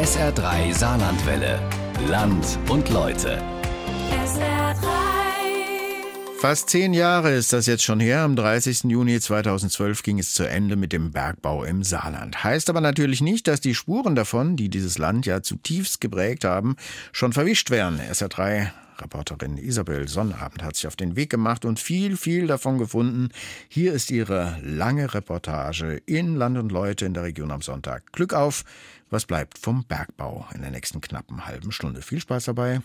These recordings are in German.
SR3 Saarlandwelle. Land und Leute. SR3. Fast zehn Jahre ist das jetzt schon her. Am 30. Juni 2012 ging es zu Ende mit dem Bergbau im Saarland. Heißt aber natürlich nicht, dass die Spuren davon, die dieses Land ja zutiefst geprägt haben, schon verwischt wären. SR3 Reporterin Isabel Sonnabend hat sich auf den Weg gemacht und viel, viel davon gefunden. Hier ist ihre lange Reportage in Land und Leute in der Region am Sonntag. Glück auf, was bleibt vom Bergbau in der nächsten knappen halben Stunde. Viel Spaß dabei.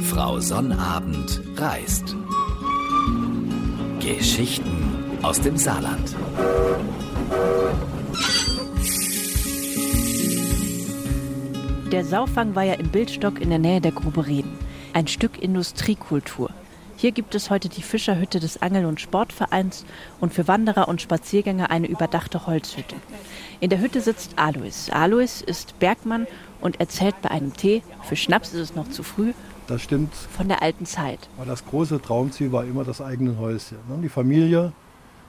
Frau Sonnabend reist. Geschichten aus dem Saarland. Der Saufang war ja im Bildstock in der Nähe der Grube Reden. Ein Stück Industriekultur. Hier gibt es heute die Fischerhütte des Angel- und Sportvereins und für Wanderer und Spaziergänger eine überdachte Holzhütte. In der Hütte sitzt Alois. Alois ist Bergmann und erzählt bei einem Tee, für Schnaps ist es noch zu früh, Das stimmt. von der alten Zeit. Aber das große Traumziel war immer das eigene Häuschen. Ne? Die Familie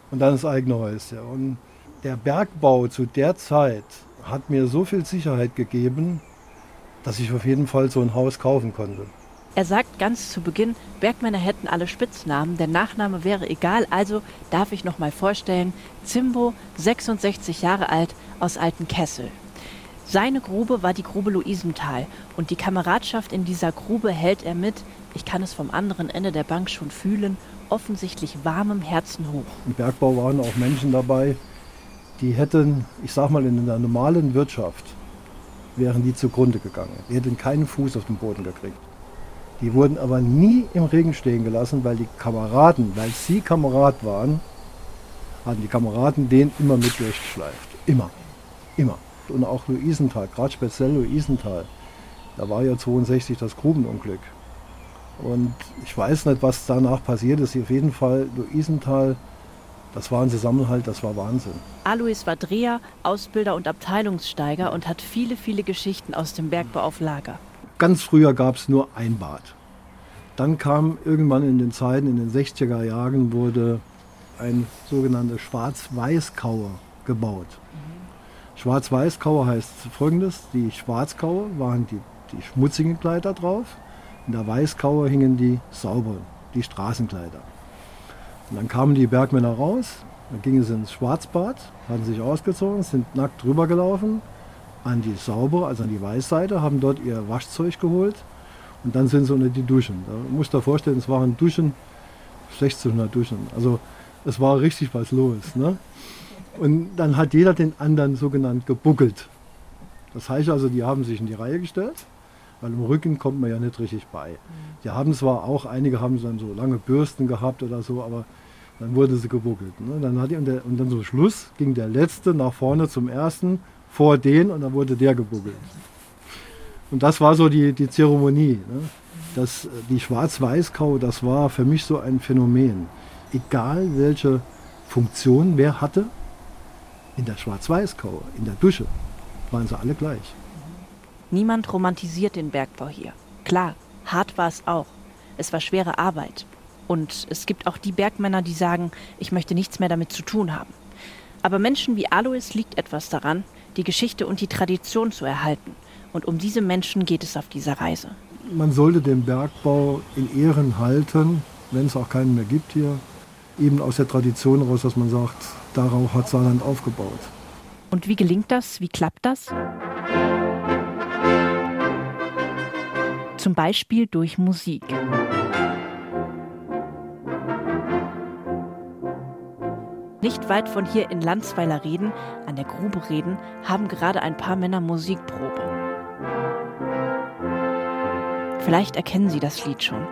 und dann das eigene Häuschen. Und der Bergbau zu der Zeit hat mir so viel Sicherheit gegeben, dass ich auf jeden Fall so ein Haus kaufen konnte. Er sagt ganz zu Beginn, Bergmänner hätten alle Spitznamen, der Nachname wäre egal, also darf ich noch mal vorstellen, Zimbo, 66 Jahre alt, aus Altenkessel. Seine Grube war die Grube Luisenthal und die Kameradschaft in dieser Grube hält er mit, ich kann es vom anderen Ende der Bank schon fühlen, offensichtlich warmem Herzen hoch. Im Bergbau waren auch Menschen dabei, die hätten, ich sag mal, in der normalen Wirtschaft wären die zugrunde gegangen. Die hätten keinen Fuß auf den Boden gekriegt. Die wurden aber nie im Regen stehen gelassen, weil die Kameraden, weil sie Kamerad waren, hatten die Kameraden den immer mit durchgeschleift. Immer. Immer. Und auch Luisenthal, gerade speziell Luisenthal. Da war ja 62 das Grubenunglück. Und ich weiß nicht, was danach passiert ist. Auf jeden Fall Luisenthal, das war ein Zusammenhalt, das war Wahnsinn. Alois war Dreher, Ausbilder und Abteilungssteiger und hat viele, viele Geschichten aus dem Bergbau auf Lager. Ganz früher gab es nur ein Bad. Dann kam irgendwann in den Zeiten, in den 60er Jahren, wurde ein sogenannter Schwarz-Weiß-Kauer gebaut. Schwarz-Weiß-Kauer heißt folgendes: Die Schwarzkauer waren die, die schmutzigen Kleider drauf, in der Weißkauer hingen die sauberen, die Straßenkleider. Und dann kamen die Bergmänner raus, dann gingen sie ins Schwarzbad, hatten sich ausgezogen, sind nackt drüber gelaufen, an die saubere, also an die Weißseite, haben dort ihr Waschzeug geholt und dann sind sie unter die Duschen. Da musst du dir vorstellen, es waren Duschen, 1600 Duschen. Also es war richtig was los. Ne? Und dann hat jeder den anderen sogenannt gebuckelt. Das heißt also, die haben sich in die Reihe gestellt, weil im Rücken kommt man ja nicht richtig bei. Die haben zwar auch, einige haben dann so lange Bürsten gehabt oder so, aber dann wurde sie gebuckelt. Ne? Dann hat die, und, der, und dann zum Schluss ging der Letzte nach vorne zum Ersten, vor den und dann wurde der gebuckelt. Und das war so die, die Zeremonie. Ne? Das, die Schwarz-Weiß-Kau, das war für mich so ein Phänomen. Egal welche Funktion wer hatte, in der Schwarz-Weiß-Kau, in der Dusche, waren sie alle gleich. Niemand romantisiert den Bergbau hier. Klar, hart war es auch. Es war schwere Arbeit. Und es gibt auch die Bergmänner, die sagen, ich möchte nichts mehr damit zu tun haben. Aber Menschen wie Alois liegt etwas daran, die Geschichte und die Tradition zu erhalten. Und um diese Menschen geht es auf dieser Reise. Man sollte den Bergbau in Ehren halten, wenn es auch keinen mehr gibt hier. Eben aus der Tradition raus, dass man sagt, darauf hat Saarland aufgebaut. Und wie gelingt das? Wie klappt das? Zum Beispiel durch Musik. Nicht weit von hier in Landsweiler Reden, an der Grube Reden, haben gerade ein paar Männer Musikprobe. Vielleicht erkennen Sie das Lied schon.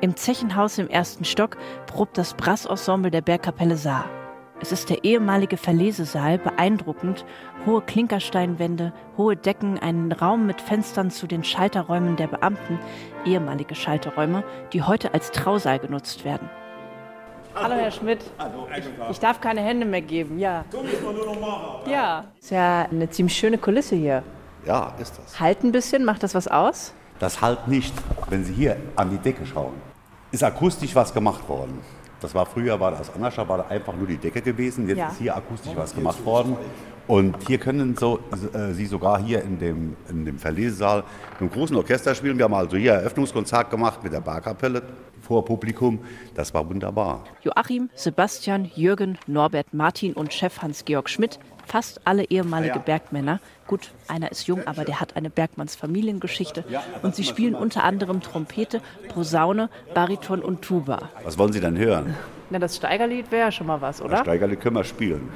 Im Zechenhaus im ersten Stock probt das Brassensemble der Bergkapelle Saar. Es ist der ehemalige Verlesesaal, beeindruckend, hohe Klinkersteinwände, hohe Decken, einen Raum mit Fenstern zu den Schalterräumen der Beamten, ehemalige Schalterräume, die heute als Trausaal genutzt werden. Hallo Herr Schmidt. Ich darf keine Hände mehr geben, ja. Ja. Ist ja eine ziemlich schöne Kulisse hier. Ja, ist das. Halt ein bisschen, macht das was aus? Das halt nicht, wenn Sie hier an die Decke schauen. Ist akustisch was gemacht worden. Das war früher, war das Anascha, war da einfach nur die Decke gewesen. Jetzt ja. ist hier akustisch was gemacht worden. Und hier können so, äh, Sie sogar hier in dem, in dem Verlesesaal mit einem großen Orchester spielen. Wir haben also hier Eröffnungskonzert gemacht mit der Barkapelle vor Publikum. Das war wunderbar. Joachim, Sebastian, Jürgen, Norbert, Martin und Chef Hans-Georg Schmidt, fast alle ehemalige ja. Bergmänner. Gut, einer ist jung, aber der hat eine Bergmanns-Familiengeschichte. Und sie spielen unter anderem Trompete, Posaune, Bariton und Tuba. Was wollen Sie denn hören? Na, das Steigerlied wäre schon mal was, oder? Das Steigerlied können wir spielen.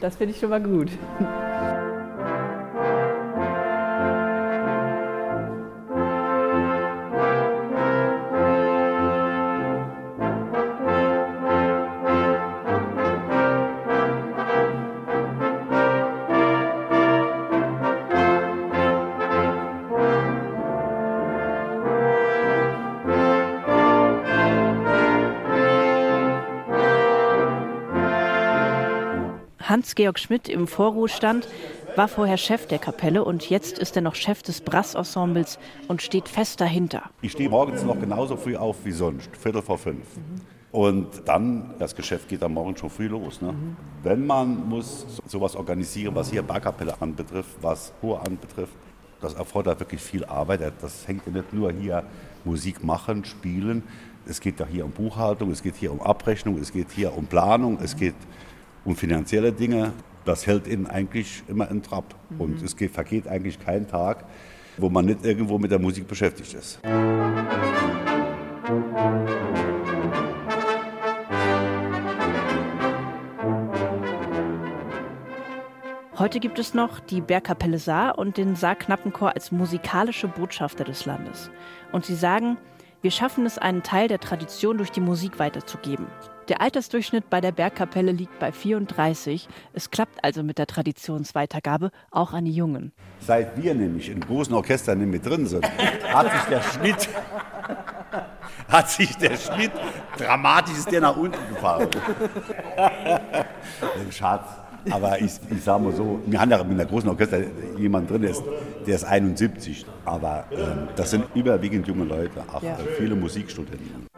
Das finde ich schon mal gut. Hans-Georg Schmidt im Vorruhestand war vorher Chef der Kapelle und jetzt ist er noch Chef des Brassensembles und steht fest dahinter. Ich stehe morgens noch genauso früh auf wie sonst, Viertel vor fünf. Mhm. Und dann, das Geschäft geht am Morgen schon früh los. Ne? Mhm. Wenn man muss sowas organisieren, was hier Barkapelle anbetrifft, was Chor anbetrifft, das erfordert wirklich viel Arbeit. Das hängt ja nicht nur hier Musik machen, spielen. Es geht ja hier um Buchhaltung, es geht hier um Abrechnung, es geht hier um Planung, es geht und finanzielle Dinge, das hält ihn eigentlich immer in Trab. Mhm. Und es geht, vergeht eigentlich kein Tag, wo man nicht irgendwo mit der Musik beschäftigt ist. Heute gibt es noch die Bergkapelle Saar und den Saar-Knappenchor als musikalische Botschafter des Landes. Und sie sagen, wir schaffen es, einen Teil der Tradition durch die Musik weiterzugeben. Der Altersdurchschnitt bei der Bergkapelle liegt bei 34. Es klappt also mit der Traditionsweitergabe auch an die Jungen. Seit wir nämlich in großen Orchestern mit drin sind, hat sich der Schnitt, hat sich der Schnitt dramatisch ist der nach unten gefahren. Schatz. Aber ich, ich sage mal so, wir haben ja mit einer großen Orchester jemand drin, der ist, der ist 71. Aber ähm, das sind überwiegend junge Leute, auch ja. viele Musikstudenten.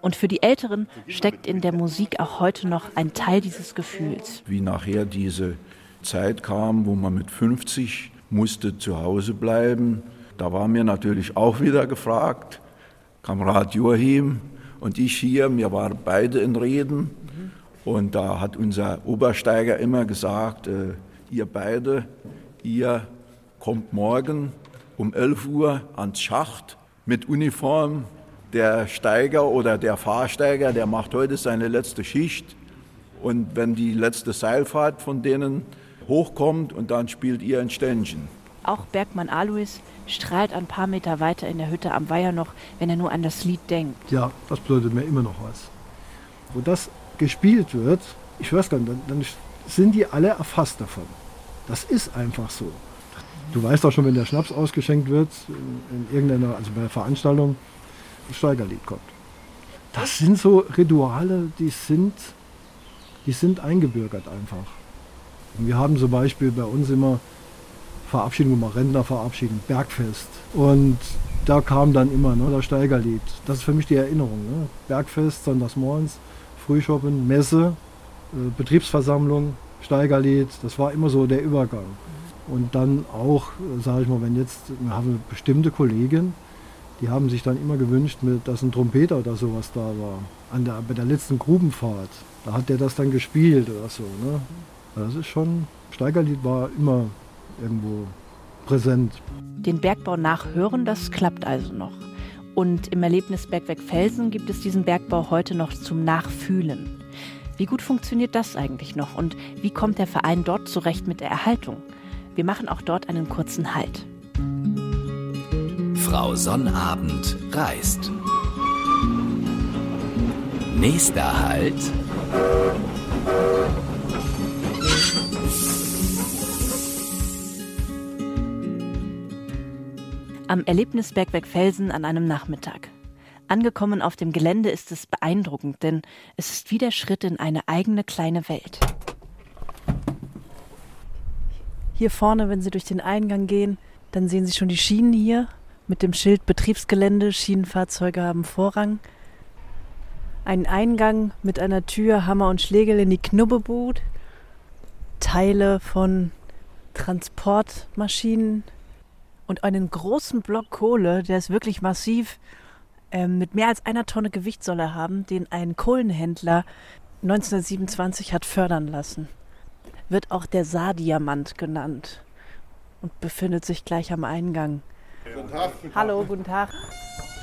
Und für die Älteren steckt in der Musik auch heute noch ein Teil dieses Gefühls. Wie nachher diese Zeit kam, wo man mit 50 musste zu Hause bleiben, da war mir natürlich auch wieder gefragt, Kamerad Joachim und ich hier, wir waren beide in Reden. Und da hat unser Obersteiger immer gesagt, äh, ihr beide, ihr kommt morgen um 11 Uhr ans Schacht mit Uniform, der Steiger oder der Fahrsteiger, der macht heute seine letzte Schicht. Und wenn die letzte Seilfahrt von denen hochkommt und dann spielt ihr ein Ständchen. Auch Bergmann Alois strahlt ein paar Meter weiter in der Hütte am Weiher noch, wenn er nur an das Lied denkt. Ja, das bedeutet mir immer noch was. Wo das gespielt wird, ich weiß gar nicht, dann, dann sind die alle erfasst davon. Das ist einfach so. Du weißt auch schon, wenn der Schnaps ausgeschenkt wird, in, in irgendeiner, also bei der Veranstaltung, Steigerlied kommt. Das sind so Rituale, die sind, die sind eingebürgert einfach. Und wir haben zum Beispiel bei uns immer Verabschiedung, mal Rentner verabschieden, Bergfest. Und da kam dann immer ne, das Steigerlied. Das ist für mich die Erinnerung. Ne? Bergfest, Sonntagsmorgens, Frühschoppen, Messe, äh, Betriebsversammlung, Steigerlied. Das war immer so der Übergang. Und dann auch, äh, sage ich mal, wenn jetzt, wir haben bestimmte Kollegen, die haben sich dann immer gewünscht, dass ein Trompeter oder sowas da war. An der, bei der letzten Grubenfahrt, da hat der das dann gespielt oder so. Ne? Das ist schon, Steigerlied war immer irgendwo präsent. Den Bergbau nachhören, das klappt also noch. Und im Erlebnisbergwerk Felsen gibt es diesen Bergbau heute noch zum Nachfühlen. Wie gut funktioniert das eigentlich noch und wie kommt der Verein dort zurecht mit der Erhaltung? Wir machen auch dort einen kurzen Halt. Frau Sonnabend reist. Nächster Halt. Am Erlebnisbergwerk Felsen an einem Nachmittag. Angekommen auf dem Gelände ist es beeindruckend, denn es ist wie der Schritt in eine eigene kleine Welt. Hier vorne, wenn Sie durch den Eingang gehen, dann sehen Sie schon die Schienen hier mit dem Schild Betriebsgelände, Schienenfahrzeuge haben Vorrang. Ein Eingang mit einer Tür, Hammer und Schlegel in die Knubbebut. Teile von Transportmaschinen und einen großen Block Kohle, der ist wirklich massiv, ähm, mit mehr als einer Tonne Gewicht soll er haben, den ein Kohlenhändler 1927 hat fördern lassen. Wird auch der Saardiamant genannt und befindet sich gleich am Eingang. Guten Tag. Hallo, guten Tag.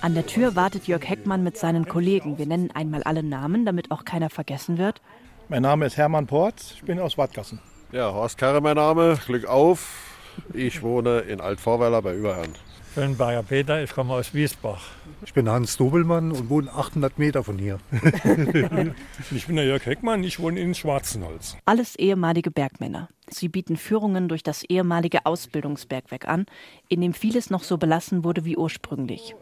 An der Tür wartet Jörg Heckmann mit seinen Kollegen. Wir nennen einmal alle Namen, damit auch keiner vergessen wird. Mein Name ist Hermann Porz, ich bin aus Wattgassen. Ja, Horst Karre mein Name, Glück auf. Ich wohne in Altvorweiler bei Überherrn. Schönberger Peter, ich komme aus Wiesbach. Ich bin Hans Dobelmann und wohne 800 Meter von hier. ich bin der Jörg Heckmann, ich wohne in Schwarzenholz. Alles ehemalige Bergmänner. Sie bieten Führungen durch das ehemalige Ausbildungsbergwerk an, in dem vieles noch so belassen wurde wie ursprünglich.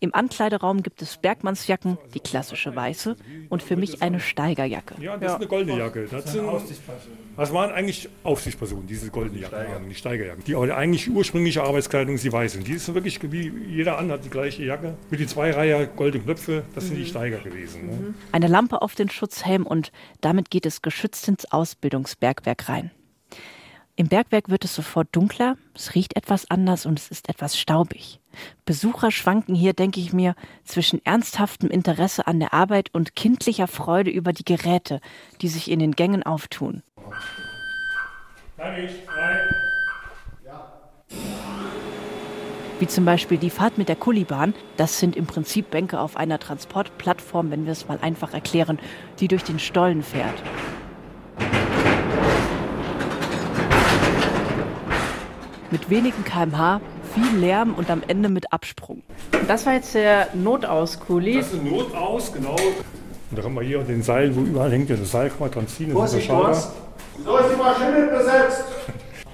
Im Ankleideraum gibt es Bergmannsjacken, die klassische weiße, und für mich eine Steigerjacke. Ja, das ist eine goldene Jacke. Das, sind, das waren eigentlich Aufsichtspersonen, diese goldene Jacke, die Steigerjacken. Die eigentlich ursprüngliche Arbeitskleidung ist die weiße. Die ist wirklich wie jeder an, hat die gleiche Jacke. Mit die zwei Reihe goldene Knöpfe, das sind die mhm. Steiger gewesen. Ne? Eine Lampe auf den Schutzhelm und damit geht es geschützt ins Ausbildungsbergwerk rein. Im Bergwerk wird es sofort dunkler, es riecht etwas anders und es ist etwas staubig. Besucher schwanken hier, denke ich mir, zwischen ernsthaftem Interesse an der Arbeit und kindlicher Freude über die Geräte, die sich in den Gängen auftun. Wie zum Beispiel die Fahrt mit der Kullibahn, das sind im Prinzip Bänke auf einer Transportplattform, wenn wir es mal einfach erklären, die durch den Stollen fährt. Mit wenigen kmh, viel Lärm und am Ende mit Absprung. Das war jetzt der Notaus-Kuli. Das ist ein Notaus, genau. Und da haben wir hier den Seil, wo überall hängt das Seil, kann man dran ziehen. Vorsicht, Horst. So ist die Maschine besetzt.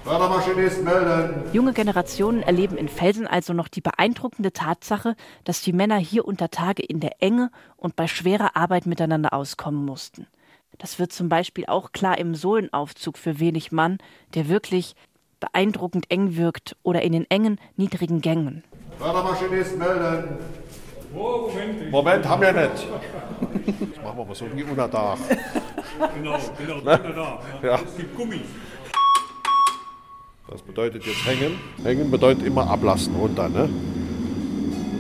Fördermaschinist melden. Junge Generationen erleben in Felsen also noch die beeindruckende Tatsache, dass die Männer hier unter Tage in der Enge und bei schwerer Arbeit miteinander auskommen mussten. Das wird zum Beispiel auch klar im Sohlenaufzug für wenig Mann, der wirklich beeindruckend eng wirkt oder in den engen, niedrigen Gängen. Fördermaschinist melden. Moment, Moment, haben wir nicht. Das machen wir mal so wie unter Dach. Genau, genau, ne? unter Dach. Ja. Es gibt Gummi. Das bedeutet jetzt hängen. Hängen bedeutet immer ablassen runter. Ne?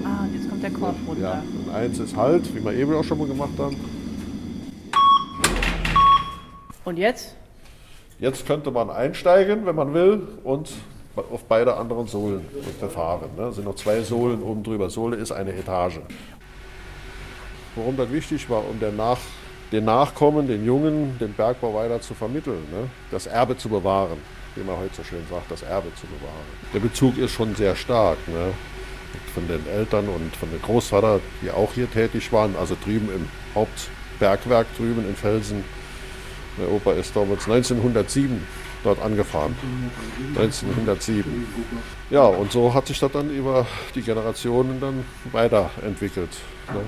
Ah, jetzt kommt der Korb runter. Ja, und eins ist halt, wie wir eben auch schon mal gemacht haben. Und jetzt? Jetzt könnte man einsteigen, wenn man will, und auf beide anderen Sohlen befahren. Ne? Es sind noch zwei Sohlen oben drüber. Sohle ist eine Etage. Warum das wichtig war, um den, Nach den Nachkommen, den Jungen, den Bergbau weiter zu vermitteln, ne? das Erbe zu bewahren, wie man heute so schön sagt, das Erbe zu bewahren. Der Bezug ist schon sehr stark. Ne? Von den Eltern und von den Großvater, die auch hier tätig waren, also drüben im Hauptbergwerk drüben in Felsen, der Opa ist damals 1907 dort angefahren. 1907. Ja, und so hat sich das dann über die Generationen dann weiterentwickelt. Ne?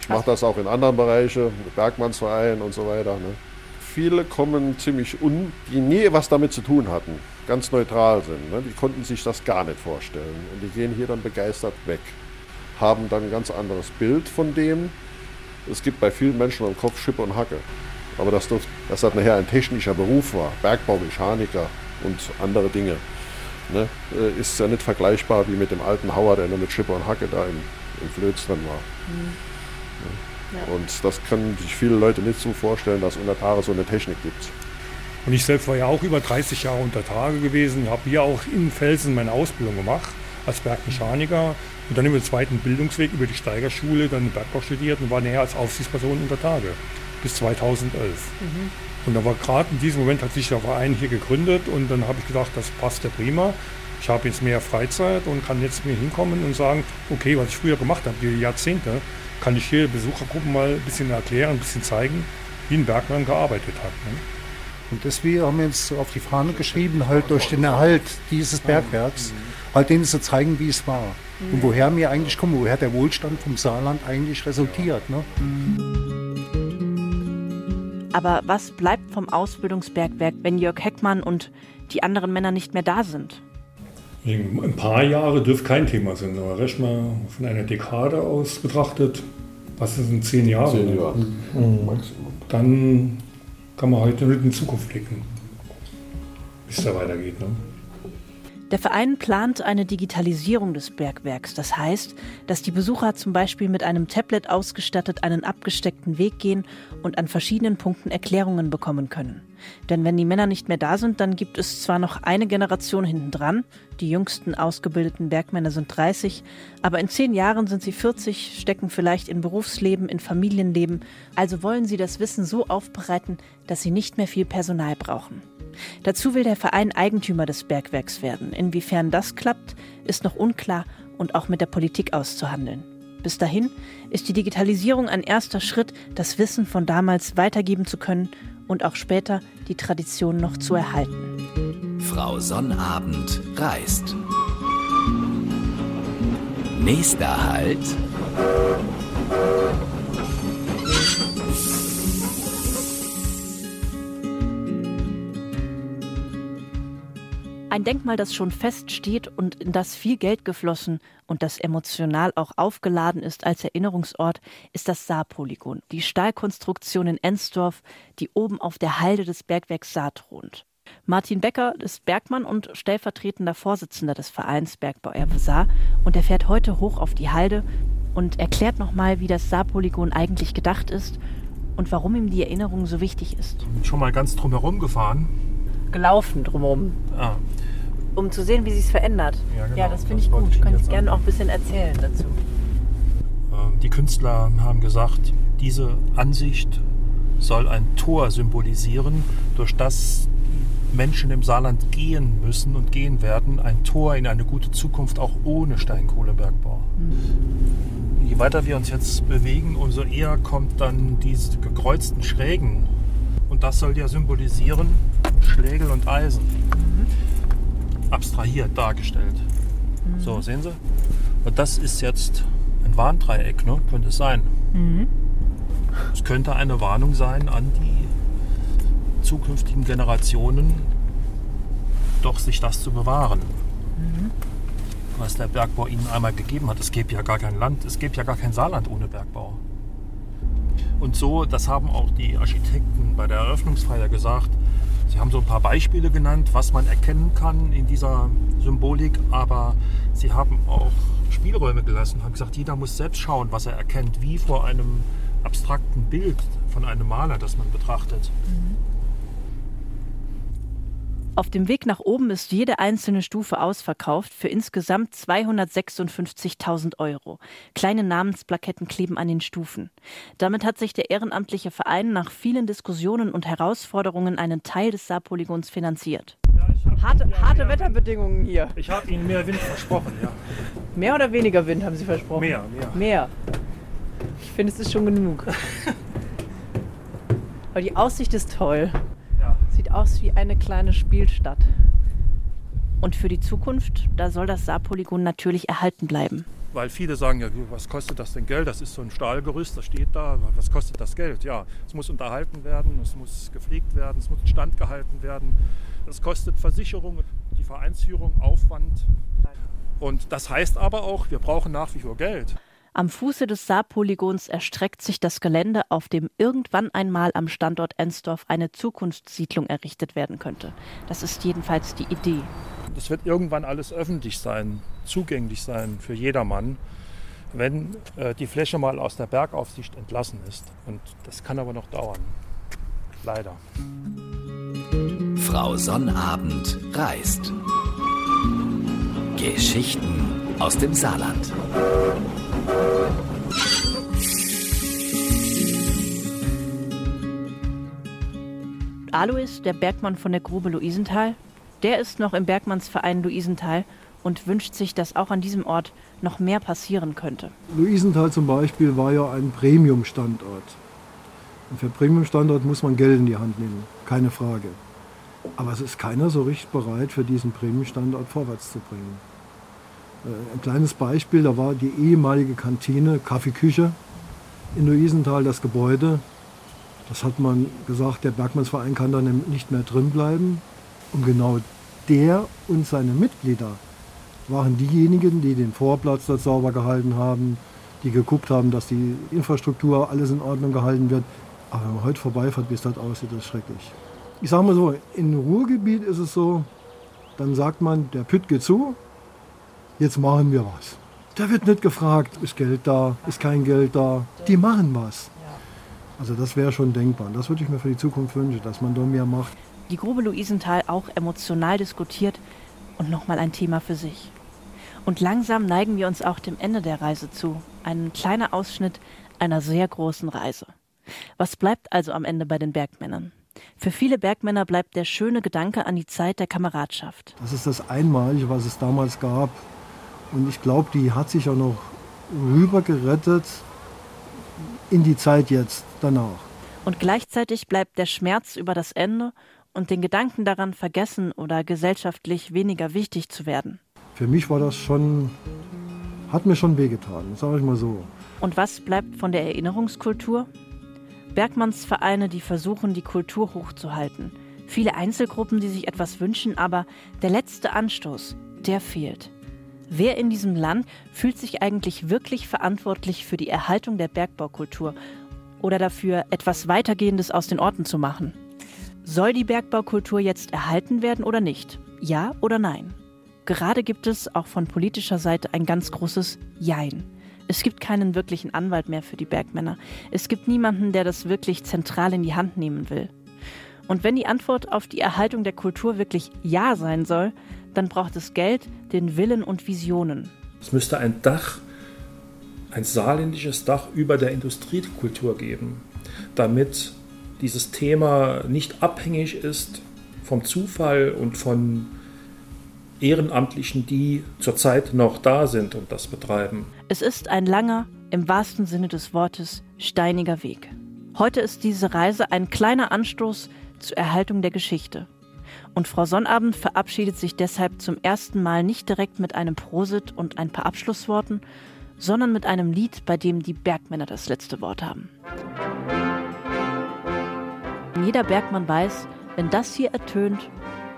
Ich mache das auch in anderen Bereichen, Bergmannsverein und so weiter. Ne? Viele kommen ziemlich un, die nie was damit zu tun hatten, ganz neutral sind. Ne? Die konnten sich das gar nicht vorstellen. Und die gehen hier dann begeistert weg, haben dann ein ganz anderes Bild von dem. Es gibt bei vielen Menschen im Kopf Schippe und Hacke. Aber dass, das, das nachher ein technischer Beruf war, Bergbaumechaniker und andere Dinge, ne, äh, ist ja nicht vergleichbar wie mit dem alten Hauer, der nur mit Schipper und Hacke da im, im Flöz drin war. Mhm. Ja. Und das können sich viele Leute nicht so vorstellen, dass unter Tage so eine Technik gibt. Und ich selbst war ja auch über 30 Jahre unter Tage gewesen, habe hier auch in Felsen meine Ausbildung gemacht als Bergmechaniker und dann im zweiten Bildungsweg über die Steigerschule dann Bergbau studiert und war näher als Aufsichtsperson unter Tage bis 2011. Mhm. Und da war gerade in diesem Moment hat sich der Verein hier gegründet und dann habe ich gedacht, das passt ja prima. Ich habe jetzt mehr Freizeit und kann jetzt mir hinkommen und sagen, okay, was ich früher gemacht habe, die Jahrzehnte, kann ich hier Besuchergruppen mal ein bisschen erklären, ein bisschen zeigen, wie ein Bergmann gearbeitet hat. Ne? Und deswegen haben wir uns auf die Fahne geschrieben, halt durch den Erhalt dieses Bergwerks halt denen zu zeigen, wie es war. Und woher wir eigentlich kommen, woher der Wohlstand vom Saarland eigentlich resultiert. Ne? Aber was bleibt vom Ausbildungsbergwerk, wenn Jörg Heckmann und die anderen Männer nicht mehr da sind? Ein paar Jahre dürfte kein Thema sein, aber recht mal von einer Dekade aus betrachtet, was sind zehn Jahre? Zehn Jahre. Mhm. Dann kann man heute nicht in die Zukunft blicken, wie es da weitergeht. Ne? Der Verein plant eine Digitalisierung des Bergwerks. Das heißt, dass die Besucher zum Beispiel mit einem Tablet ausgestattet einen abgesteckten Weg gehen und an verschiedenen Punkten Erklärungen bekommen können. Denn wenn die Männer nicht mehr da sind, dann gibt es zwar noch eine Generation hinten dran, die jüngsten ausgebildeten Bergmänner sind 30, aber in zehn Jahren sind sie 40, stecken vielleicht in Berufsleben, in Familienleben, also wollen sie das Wissen so aufbereiten, dass sie nicht mehr viel Personal brauchen. Dazu will der Verein Eigentümer des Bergwerks werden. Inwiefern das klappt, ist noch unklar und auch mit der Politik auszuhandeln. Bis dahin ist die Digitalisierung ein erster Schritt, das Wissen von damals weitergeben zu können und auch später die Tradition noch zu erhalten. Frau Sonnabend reist. Nächster Halt. Ein Denkmal, das schon feststeht und in das viel Geld geflossen und das emotional auch aufgeladen ist als Erinnerungsort, ist das Saarpolygon, die Stahlkonstruktion in Ensdorf, die oben auf der Halde des Bergwerks Saar thront. Martin Becker ist Bergmann und stellvertretender Vorsitzender des Vereins Bergbau Erbe Saar und er fährt heute hoch auf die Halde und erklärt nochmal, wie das Saarpolygon eigentlich gedacht ist und warum ihm die Erinnerung so wichtig ist. Schon mal ganz drumherum gefahren. Gelaufen drumherum. Ah, um zu sehen, wie sich es verändert. Ja, genau. ja, das finde ich gut. ich Kann ich gerne auch ein bisschen erzählen dazu. Ähm, Die Künstler haben gesagt, diese Ansicht soll ein Tor symbolisieren, durch das Menschen im Saarland gehen müssen und gehen werden. Ein Tor in eine gute Zukunft auch ohne Steinkohlebergbau. Je weiter wir uns jetzt bewegen, umso eher kommt dann diese gekreuzten Schrägen. Und das soll ja symbolisieren Schlägel und Eisen. Abstrahiert dargestellt. So, sehen Sie? Und das ist jetzt ein Warndreieck, ne? könnte es sein. Es könnte eine Warnung sein an die zukünftigen Generationen, doch sich das zu bewahren. Was der Bergbau ihnen einmal gegeben hat. Es gäbe ja gar kein Land, es gäbe ja gar kein Saarland ohne Bergbau. Und so, das haben auch die Architekten bei der Eröffnungsfeier gesagt. Sie haben so ein paar Beispiele genannt, was man erkennen kann in dieser Symbolik, aber sie haben auch Spielräume gelassen, haben gesagt, jeder muss selbst schauen, was er erkennt, wie vor einem abstrakten Bild von einem Maler, das man betrachtet. Auf dem Weg nach oben ist jede einzelne Stufe ausverkauft für insgesamt 256.000 Euro. Kleine Namensplaketten kleben an den Stufen. Damit hat sich der ehrenamtliche Verein nach vielen Diskussionen und Herausforderungen einen Teil des Saarpolygons finanziert. Harte, harte Wetterbedingungen hier. Ich habe Ihnen mehr Wind versprochen, ja. Mehr oder weniger Wind haben Sie versprochen? Mehr, mehr. Mehr. Ich finde, es ist schon genug. Aber die Aussicht ist toll. Aus wie eine kleine Spielstadt. Und für die Zukunft, da soll das Saarpolygon natürlich erhalten bleiben. Weil viele sagen ja, was kostet das denn Geld? Das ist so ein Stahlgerüst, das steht da. Was kostet das Geld? Ja, es muss unterhalten werden, es muss gepflegt werden, es muss instand gehalten werden. Das kostet Versicherung, die Vereinsführung, Aufwand. Und das heißt aber auch, wir brauchen nach wie vor Geld. Am Fuße des Saarpolygons erstreckt sich das Gelände, auf dem irgendwann einmal am Standort Ensdorf eine Zukunftssiedlung errichtet werden könnte. Das ist jedenfalls die Idee. Das wird irgendwann alles öffentlich sein, zugänglich sein für jedermann, wenn äh, die Fläche mal aus der Bergaufsicht entlassen ist. Und das kann aber noch dauern. Leider. Frau Sonnabend reist. Geschichten aus dem Saarland. Alois, der Bergmann von der Grube Luisenthal, der ist noch im Bergmannsverein Luisenthal und wünscht sich, dass auch an diesem Ort noch mehr passieren könnte. Luisenthal zum Beispiel war ja ein Premium-Standort. Und für Premium-Standort muss man Geld in die Hand nehmen, keine Frage. Aber es ist keiner so richtig bereit, für diesen Premium-Standort vorwärts zu bringen. Ein kleines Beispiel, da war die ehemalige Kantine, Kaffeeküche in Luisenthal, das Gebäude. Das hat man gesagt, der Bergmannsverein kann da nicht mehr drin bleiben. Und genau der und seine Mitglieder waren diejenigen, die den Vorplatz dort sauber gehalten haben, die geguckt haben, dass die Infrastruktur alles in Ordnung gehalten wird. Aber wenn man heute vorbeifährt, wie es dort aussieht, das ist schrecklich. Ich sage mal so, im Ruhrgebiet ist es so, dann sagt man, der Pütt geht zu, jetzt machen wir was. Da wird nicht gefragt, ist Geld da, ist kein Geld da. Die machen was. Also das wäre schon denkbar. Das würde ich mir für die Zukunft wünschen, dass man da mehr macht. Die Grube Luisenthal auch emotional diskutiert und nochmal ein Thema für sich. Und langsam neigen wir uns auch dem Ende der Reise zu. Ein kleiner Ausschnitt einer sehr großen Reise. Was bleibt also am Ende bei den Bergmännern? Für viele Bergmänner bleibt der schöne Gedanke an die Zeit der Kameradschaft. Das ist das Einmalige, was es damals gab. Und ich glaube, die hat sich auch noch rübergerettet in die Zeit jetzt danach. Und gleichzeitig bleibt der Schmerz über das Ende und den Gedanken daran vergessen oder gesellschaftlich weniger wichtig zu werden. Für mich war das schon, hat mir schon wehgetan, sage ich mal so. Und was bleibt von der Erinnerungskultur? Bergmannsvereine, die versuchen, die Kultur hochzuhalten. Viele Einzelgruppen, die sich etwas wünschen, aber der letzte Anstoß, der fehlt. Wer in diesem Land fühlt sich eigentlich wirklich verantwortlich für die Erhaltung der Bergbaukultur oder dafür, etwas Weitergehendes aus den Orten zu machen? Soll die Bergbaukultur jetzt erhalten werden oder nicht? Ja oder nein? Gerade gibt es auch von politischer Seite ein ganz großes Jein. Es gibt keinen wirklichen Anwalt mehr für die Bergmänner. Es gibt niemanden, der das wirklich zentral in die Hand nehmen will. Und wenn die Antwort auf die Erhaltung der Kultur wirklich Ja sein soll, dann braucht es Geld, den Willen und Visionen. Es müsste ein Dach, ein saarländisches Dach über der Industriekultur geben, damit dieses Thema nicht abhängig ist vom Zufall und von Ehrenamtlichen, die zurzeit noch da sind und das betreiben. Es ist ein langer, im wahrsten Sinne des Wortes, steiniger Weg. Heute ist diese Reise ein kleiner Anstoß zur Erhaltung der Geschichte. Und Frau Sonnabend verabschiedet sich deshalb zum ersten Mal nicht direkt mit einem Prosit und ein paar Abschlussworten, sondern mit einem Lied, bei dem die Bergmänner das letzte Wort haben. Jeder Bergmann weiß, wenn das hier ertönt,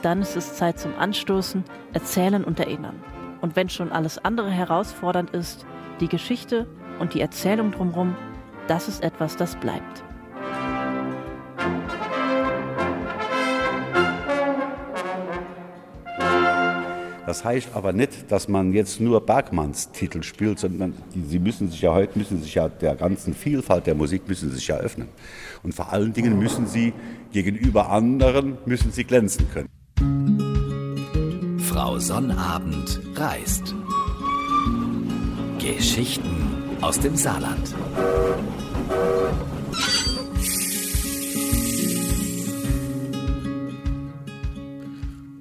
dann ist es Zeit zum Anstoßen, Erzählen und Erinnern. Und wenn schon alles andere herausfordernd ist, die Geschichte und die Erzählung drumherum, das ist etwas, das bleibt. Das heißt aber nicht, dass man jetzt nur Bergmannstitel spielt, sondern die, sie müssen sich ja heute müssen sich ja der ganzen Vielfalt der Musik müssen sich ja öffnen. Und vor allen Dingen müssen sie gegenüber anderen müssen sie glänzen können. Frau Sonnabend reist. Geschichten aus dem Saarland.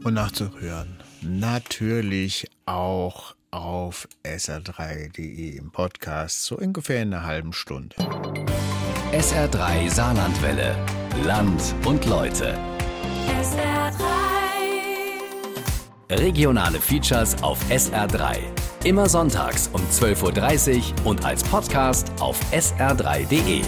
Und nachzuhören natürlich auch auf sr3.de im Podcast, so ungefähr in einer halben Stunde. SR3 Saarlandwelle. Land und Leute. SR3. Regionale Features auf SR3. Immer sonntags um 12.30 Uhr und als Podcast auf sr3.de.